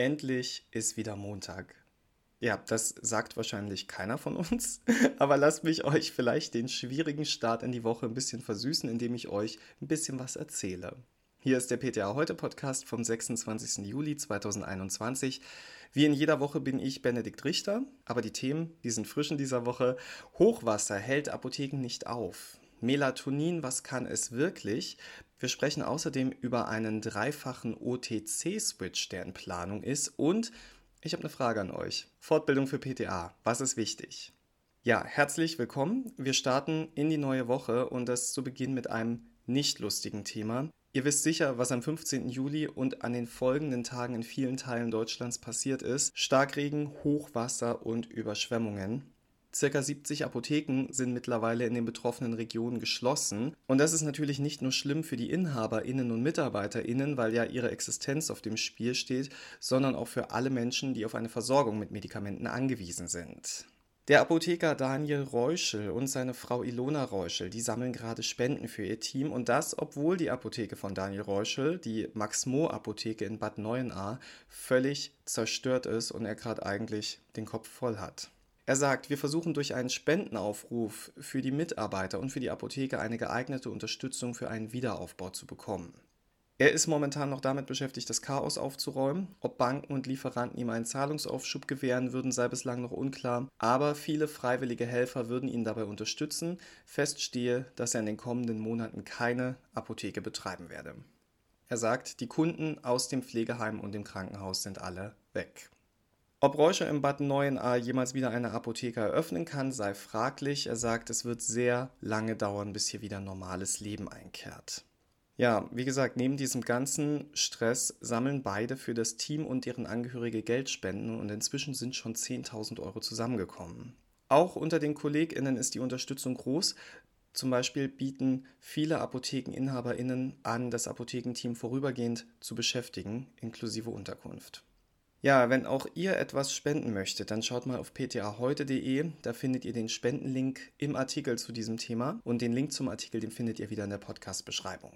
Endlich ist wieder Montag. Ja, das sagt wahrscheinlich keiner von uns, aber lasst mich euch vielleicht den schwierigen Start in die Woche ein bisschen versüßen, indem ich euch ein bisschen was erzähle. Hier ist der PTA Heute Podcast vom 26. Juli 2021. Wie in jeder Woche bin ich Benedikt Richter, aber die Themen, die sind frisch in dieser Woche. Hochwasser hält Apotheken nicht auf. Melatonin, was kann es wirklich? Wir sprechen außerdem über einen dreifachen OTC-Switch, der in Planung ist. Und ich habe eine Frage an euch. Fortbildung für PTA, was ist wichtig? Ja, herzlich willkommen. Wir starten in die neue Woche und das zu Beginn mit einem nicht lustigen Thema. Ihr wisst sicher, was am 15. Juli und an den folgenden Tagen in vielen Teilen Deutschlands passiert ist. Starkregen, Hochwasser und Überschwemmungen. Circa 70 Apotheken sind mittlerweile in den betroffenen Regionen geschlossen. Und das ist natürlich nicht nur schlimm für die InhaberInnen und MitarbeiterInnen, weil ja ihre Existenz auf dem Spiel steht, sondern auch für alle Menschen, die auf eine Versorgung mit Medikamenten angewiesen sind. Der Apotheker Daniel Reuschel und seine Frau Ilona Reuschel, die sammeln gerade Spenden für ihr Team und das, obwohl die Apotheke von Daniel Reuschel, die Max Mo Apotheke in Bad Neuenahr, völlig zerstört ist und er gerade eigentlich den Kopf voll hat. Er sagt, wir versuchen durch einen Spendenaufruf für die Mitarbeiter und für die Apotheke eine geeignete Unterstützung für einen Wiederaufbau zu bekommen. Er ist momentan noch damit beschäftigt, das Chaos aufzuräumen. Ob Banken und Lieferanten ihm einen Zahlungsaufschub gewähren würden, sei bislang noch unklar. Aber viele freiwillige Helfer würden ihn dabei unterstützen. Fest stehe, dass er in den kommenden Monaten keine Apotheke betreiben werde. Er sagt, die Kunden aus dem Pflegeheim und dem Krankenhaus sind alle weg. Ob Reuscher im Bad Neuenahr jemals wieder eine Apotheke eröffnen kann, sei fraglich. Er sagt, es wird sehr lange dauern, bis hier wieder normales Leben einkehrt. Ja, wie gesagt, neben diesem ganzen Stress sammeln beide für das Team und deren Angehörige Geldspenden und inzwischen sind schon 10.000 Euro zusammengekommen. Auch unter den KollegInnen ist die Unterstützung groß. Zum Beispiel bieten viele ApothekeninhaberInnen an, das Apothekenteam vorübergehend zu beschäftigen, inklusive Unterkunft. Ja, wenn auch ihr etwas spenden möchtet, dann schaut mal auf ptaheute.de. Da findet ihr den Spendenlink im Artikel zu diesem Thema und den Link zum Artikel, den findet ihr wieder in der Podcast-Beschreibung.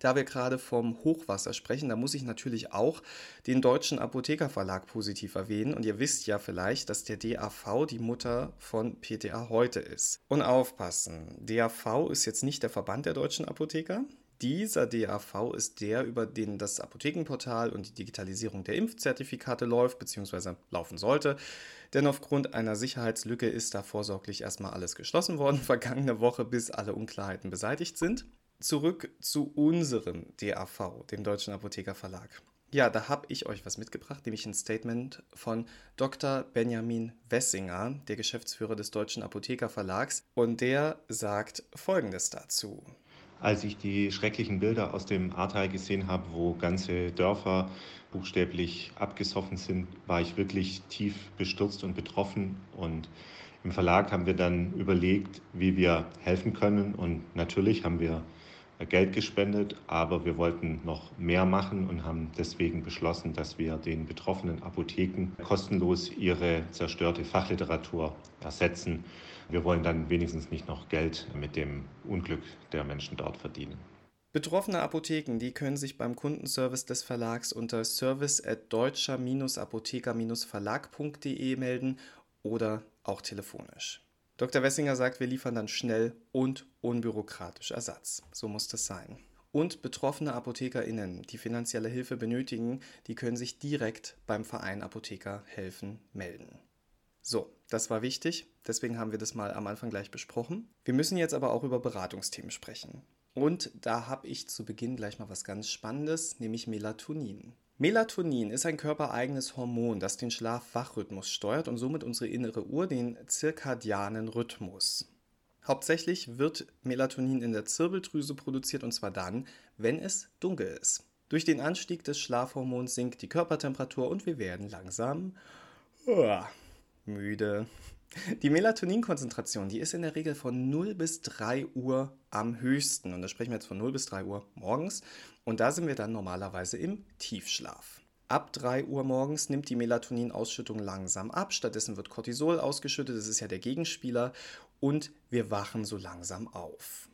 Da wir gerade vom Hochwasser sprechen, da muss ich natürlich auch den Deutschen Apothekerverlag positiv erwähnen. Und ihr wisst ja vielleicht, dass der DAV die Mutter von PTA heute ist. Und aufpassen, DAV ist jetzt nicht der Verband der deutschen Apotheker, dieser DAV ist der, über den das Apothekenportal und die Digitalisierung der Impfzertifikate läuft bzw. laufen sollte. Denn aufgrund einer Sicherheitslücke ist da vorsorglich erstmal alles geschlossen worden, vergangene Woche, bis alle Unklarheiten beseitigt sind. Zurück zu unserem DAV, dem Deutschen Apothekerverlag. Ja, da habe ich euch was mitgebracht, nämlich ein Statement von Dr. Benjamin Wessinger, der Geschäftsführer des Deutschen Apothekerverlags. Und der sagt Folgendes dazu als ich die schrecklichen Bilder aus dem Ahrtal gesehen habe, wo ganze Dörfer buchstäblich abgesoffen sind, war ich wirklich tief bestürzt und betroffen. Und im Verlag haben wir dann überlegt, wie wir helfen können. Und natürlich haben wir Geld gespendet, aber wir wollten noch mehr machen und haben deswegen beschlossen, dass wir den betroffenen Apotheken kostenlos ihre zerstörte Fachliteratur ersetzen. Wir wollen dann wenigstens nicht noch Geld mit dem Unglück der Menschen dort verdienen. Betroffene Apotheken, die können sich beim Kundenservice des Verlags unter service at deutscher-apotheker-verlag.de melden oder auch telefonisch. Dr. Wessinger sagt, wir liefern dann schnell und unbürokratisch Ersatz. So muss das sein. Und betroffene ApothekerInnen, die finanzielle Hilfe benötigen, die können sich direkt beim Verein Apotheker helfen melden. So, das war wichtig, deswegen haben wir das mal am Anfang gleich besprochen. Wir müssen jetzt aber auch über Beratungsthemen sprechen. Und da habe ich zu Beginn gleich mal was ganz Spannendes, nämlich Melatonin. Melatonin ist ein körpereigenes Hormon, das den Schlaf-Wach-Rhythmus steuert und somit unsere innere Uhr, den zirkadianen Rhythmus. Hauptsächlich wird Melatonin in der Zirbeldrüse produziert und zwar dann, wenn es dunkel ist. Durch den Anstieg des Schlafhormons sinkt die Körpertemperatur und wir werden langsam uh, müde. Die Melatoninkonzentration, die ist in der Regel von 0 bis 3 Uhr am höchsten. Und da sprechen wir jetzt von 0 bis 3 Uhr morgens. Und da sind wir dann normalerweise im Tiefschlaf. Ab 3 Uhr morgens nimmt die Melatoninausschüttung langsam ab. Stattdessen wird Cortisol ausgeschüttet. Das ist ja der Gegenspieler. Und wir wachen so langsam auf.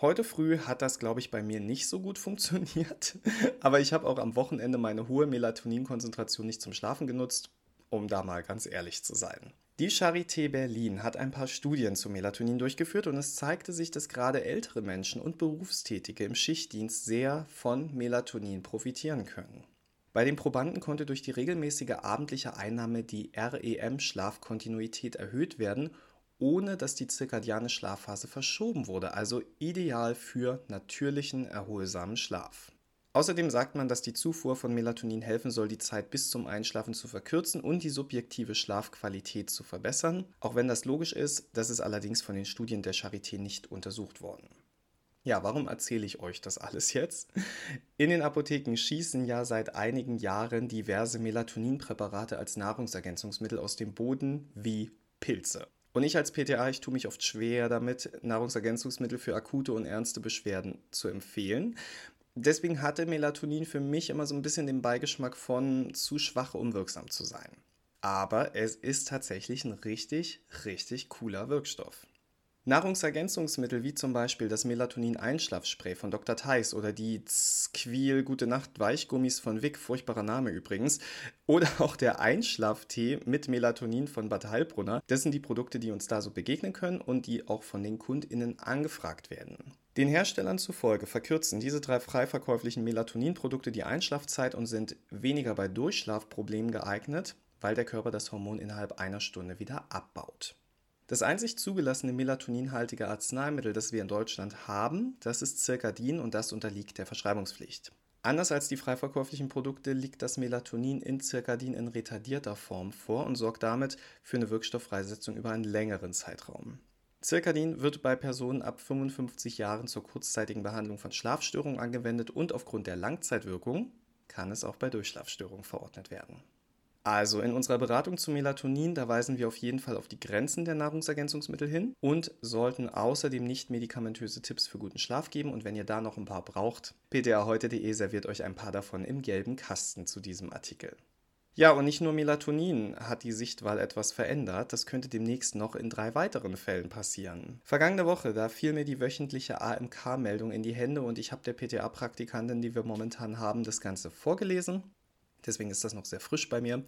Heute früh hat das, glaube ich, bei mir nicht so gut funktioniert, aber ich habe auch am Wochenende meine hohe Melatoninkonzentration nicht zum Schlafen genutzt, um da mal ganz ehrlich zu sein. Die Charité Berlin hat ein paar Studien zu Melatonin durchgeführt und es zeigte sich, dass gerade ältere Menschen und Berufstätige im Schichtdienst sehr von Melatonin profitieren können. Bei den Probanden konnte durch die regelmäßige abendliche Einnahme die REM-Schlafkontinuität erhöht werden ohne dass die zirkadiane Schlafphase verschoben wurde, also ideal für natürlichen, erholsamen Schlaf. Außerdem sagt man, dass die Zufuhr von Melatonin helfen soll, die Zeit bis zum Einschlafen zu verkürzen und die subjektive Schlafqualität zu verbessern, auch wenn das logisch ist, das ist allerdings von den Studien der Charité nicht untersucht worden. Ja, warum erzähle ich euch das alles jetzt? In den Apotheken schießen ja seit einigen Jahren diverse Melatoninpräparate als Nahrungsergänzungsmittel aus dem Boden wie Pilze. Und ich als PTA, ich tue mich oft schwer damit, Nahrungsergänzungsmittel für akute und ernste Beschwerden zu empfehlen. Deswegen hatte Melatonin für mich immer so ein bisschen den Beigeschmack von zu schwach, um wirksam zu sein. Aber es ist tatsächlich ein richtig, richtig cooler Wirkstoff. Nahrungsergänzungsmittel wie zum Beispiel das Melatonin-Einschlafspray von Dr. Theis oder die Squil Gute Nacht Weichgummis von Wick, furchtbarer Name übrigens, oder auch der Einschlaftee mit Melatonin von Bad Heilbrunner, das sind die Produkte, die uns da so begegnen können und die auch von den KundInnen angefragt werden. Den Herstellern zufolge verkürzen diese drei frei verkäuflichen Melatoninprodukte die Einschlafzeit und sind weniger bei Durchschlafproblemen geeignet, weil der Körper das Hormon innerhalb einer Stunde wieder abbaut. Das einzig zugelassene melatoninhaltige Arzneimittel, das wir in Deutschland haben, das ist Circadin und das unterliegt der Verschreibungspflicht. Anders als die frei verkäuflichen Produkte liegt das Melatonin in Circadin in retardierter Form vor und sorgt damit für eine Wirkstofffreisetzung über einen längeren Zeitraum. Circadin wird bei Personen ab 55 Jahren zur kurzzeitigen Behandlung von Schlafstörungen angewendet und aufgrund der Langzeitwirkung kann es auch bei Durchschlafstörungen verordnet werden. Also in unserer Beratung zu Melatonin, da weisen wir auf jeden Fall auf die Grenzen der Nahrungsergänzungsmittel hin und sollten außerdem nicht medikamentöse Tipps für guten Schlaf geben. Und wenn ihr da noch ein paar braucht, ptaheute.de serviert euch ein paar davon im gelben Kasten zu diesem Artikel. Ja, und nicht nur Melatonin hat die Sichtwahl etwas verändert, das könnte demnächst noch in drei weiteren Fällen passieren. Vergangene Woche, da fiel mir die wöchentliche AMK-Meldung in die Hände und ich habe der PTA-Praktikantin, die wir momentan haben, das Ganze vorgelesen Deswegen ist das noch sehr frisch bei mir.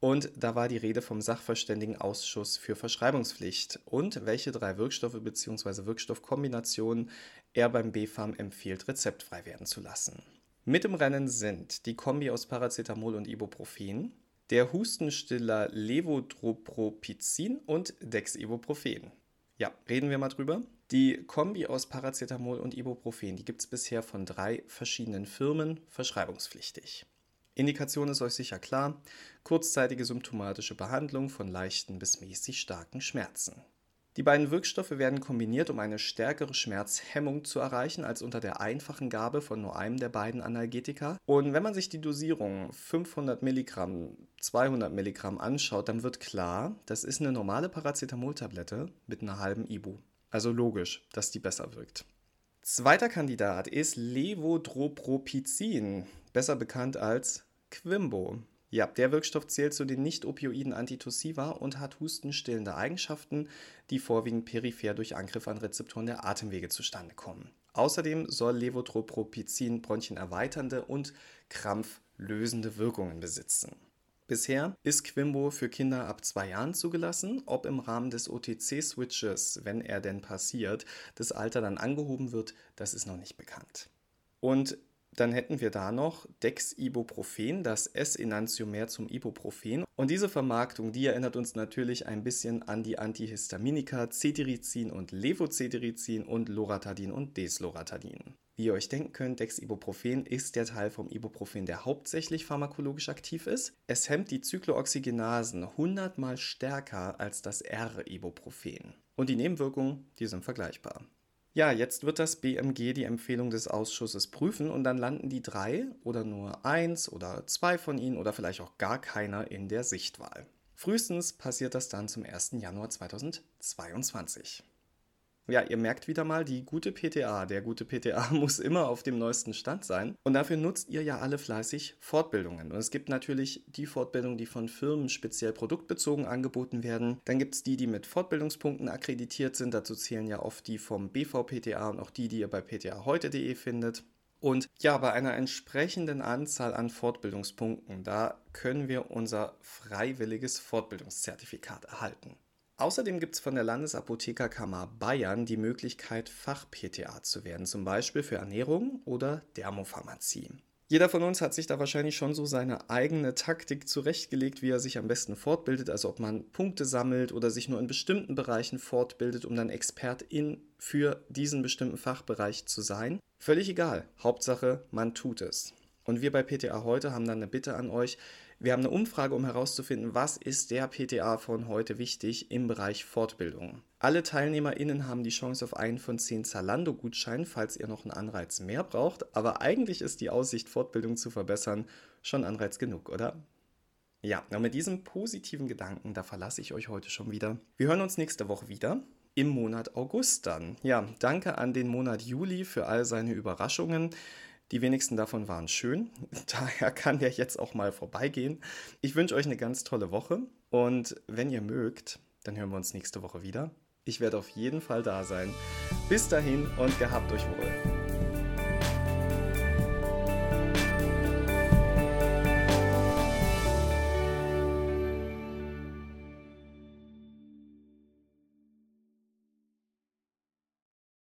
Und da war die Rede vom Sachverständigenausschuss für Verschreibungspflicht und welche drei Wirkstoffe bzw. Wirkstoffkombinationen er beim BfArM empfiehlt, rezeptfrei werden zu lassen. Mit im Rennen sind die Kombi aus Paracetamol und Ibuprofen, der Hustenstiller Levodropropizin und Dexibuprofen. Ja, reden wir mal drüber. Die Kombi aus Paracetamol und Ibuprofen, die gibt es bisher von drei verschiedenen Firmen verschreibungspflichtig. Indikation ist euch sicher klar, kurzzeitige symptomatische Behandlung von leichten bis mäßig starken Schmerzen. Die beiden Wirkstoffe werden kombiniert, um eine stärkere Schmerzhemmung zu erreichen als unter der einfachen Gabe von nur einem der beiden Analgetika. Und wenn man sich die Dosierung 500 Milligramm, 200 Milligramm anschaut, dann wird klar, das ist eine normale Paracetamol-Tablette mit einer halben Ibu. Also logisch, dass die besser wirkt. Zweiter Kandidat ist Levodropropizin, besser bekannt als Quimbo. Ja, der Wirkstoff zählt zu den nicht-opioiden Antitussiva und hat hustenstillende Eigenschaften, die vorwiegend peripher durch Angriff an Rezeptoren der Atemwege zustande kommen. Außerdem soll Levotropropizin bronchienerweiternde und krampflösende Wirkungen besitzen. Bisher ist Quimbo für Kinder ab zwei Jahren zugelassen. Ob im Rahmen des OTC-Switches, wenn er denn passiert, das Alter dann angehoben wird, das ist noch nicht bekannt. Und dann hätten wir da noch Dex-Ibuprofen, das S-Enantiomer zum Ibuprofen. Und diese Vermarktung, die erinnert uns natürlich ein bisschen an die Antihistaminika Cetirizin und Levocetirizin und Loratadin und Desloratadin. Wie ihr euch denken könnt, Dexibuprofen ist der Teil vom Ibuprofen, der hauptsächlich pharmakologisch aktiv ist. Es hemmt die Zyklooxygenasen 100 mal stärker als das R-Ibuprofen. Und die Nebenwirkungen, die sind vergleichbar. Ja, jetzt wird das BMG die Empfehlung des Ausschusses prüfen und dann landen die drei oder nur eins oder zwei von ihnen oder vielleicht auch gar keiner in der Sichtwahl. Frühestens passiert das dann zum 1. Januar 2022. Ja, ihr merkt wieder mal, die gute PTA, der gute PTA muss immer auf dem neuesten Stand sein. Und dafür nutzt ihr ja alle fleißig Fortbildungen. Und es gibt natürlich die Fortbildungen, die von Firmen speziell produktbezogen angeboten werden. Dann gibt es die, die mit Fortbildungspunkten akkreditiert sind. Dazu zählen ja oft die vom BVPTA und auch die, die ihr bei ptaheute.de findet. Und ja, bei einer entsprechenden Anzahl an Fortbildungspunkten, da können wir unser freiwilliges Fortbildungszertifikat erhalten. Außerdem gibt es von der Landesapothekerkammer Bayern die Möglichkeit, Fach-PTA zu werden, zum Beispiel für Ernährung oder Dermopharmazie. Jeder von uns hat sich da wahrscheinlich schon so seine eigene Taktik zurechtgelegt, wie er sich am besten fortbildet, also ob man Punkte sammelt oder sich nur in bestimmten Bereichen fortbildet, um dann Expertin für diesen bestimmten Fachbereich zu sein. Völlig egal, Hauptsache, man tut es. Und wir bei PTA heute haben dann eine Bitte an euch, wir haben eine Umfrage, um herauszufinden, was ist der PTA von heute wichtig im Bereich Fortbildung. Alle TeilnehmerInnen haben die Chance auf einen von zehn Zalando-Gutscheinen, falls ihr noch einen Anreiz mehr braucht. Aber eigentlich ist die Aussicht, Fortbildung zu verbessern, schon Anreiz genug, oder? Ja, und mit diesem positiven Gedanken, da verlasse ich euch heute schon wieder. Wir hören uns nächste Woche wieder im Monat August dann. Ja, danke an den Monat Juli für all seine Überraschungen. Die wenigsten davon waren schön. Daher kann der jetzt auch mal vorbeigehen. Ich wünsche euch eine ganz tolle Woche und wenn ihr mögt, dann hören wir uns nächste Woche wieder. Ich werde auf jeden Fall da sein. Bis dahin und gehabt euch wohl.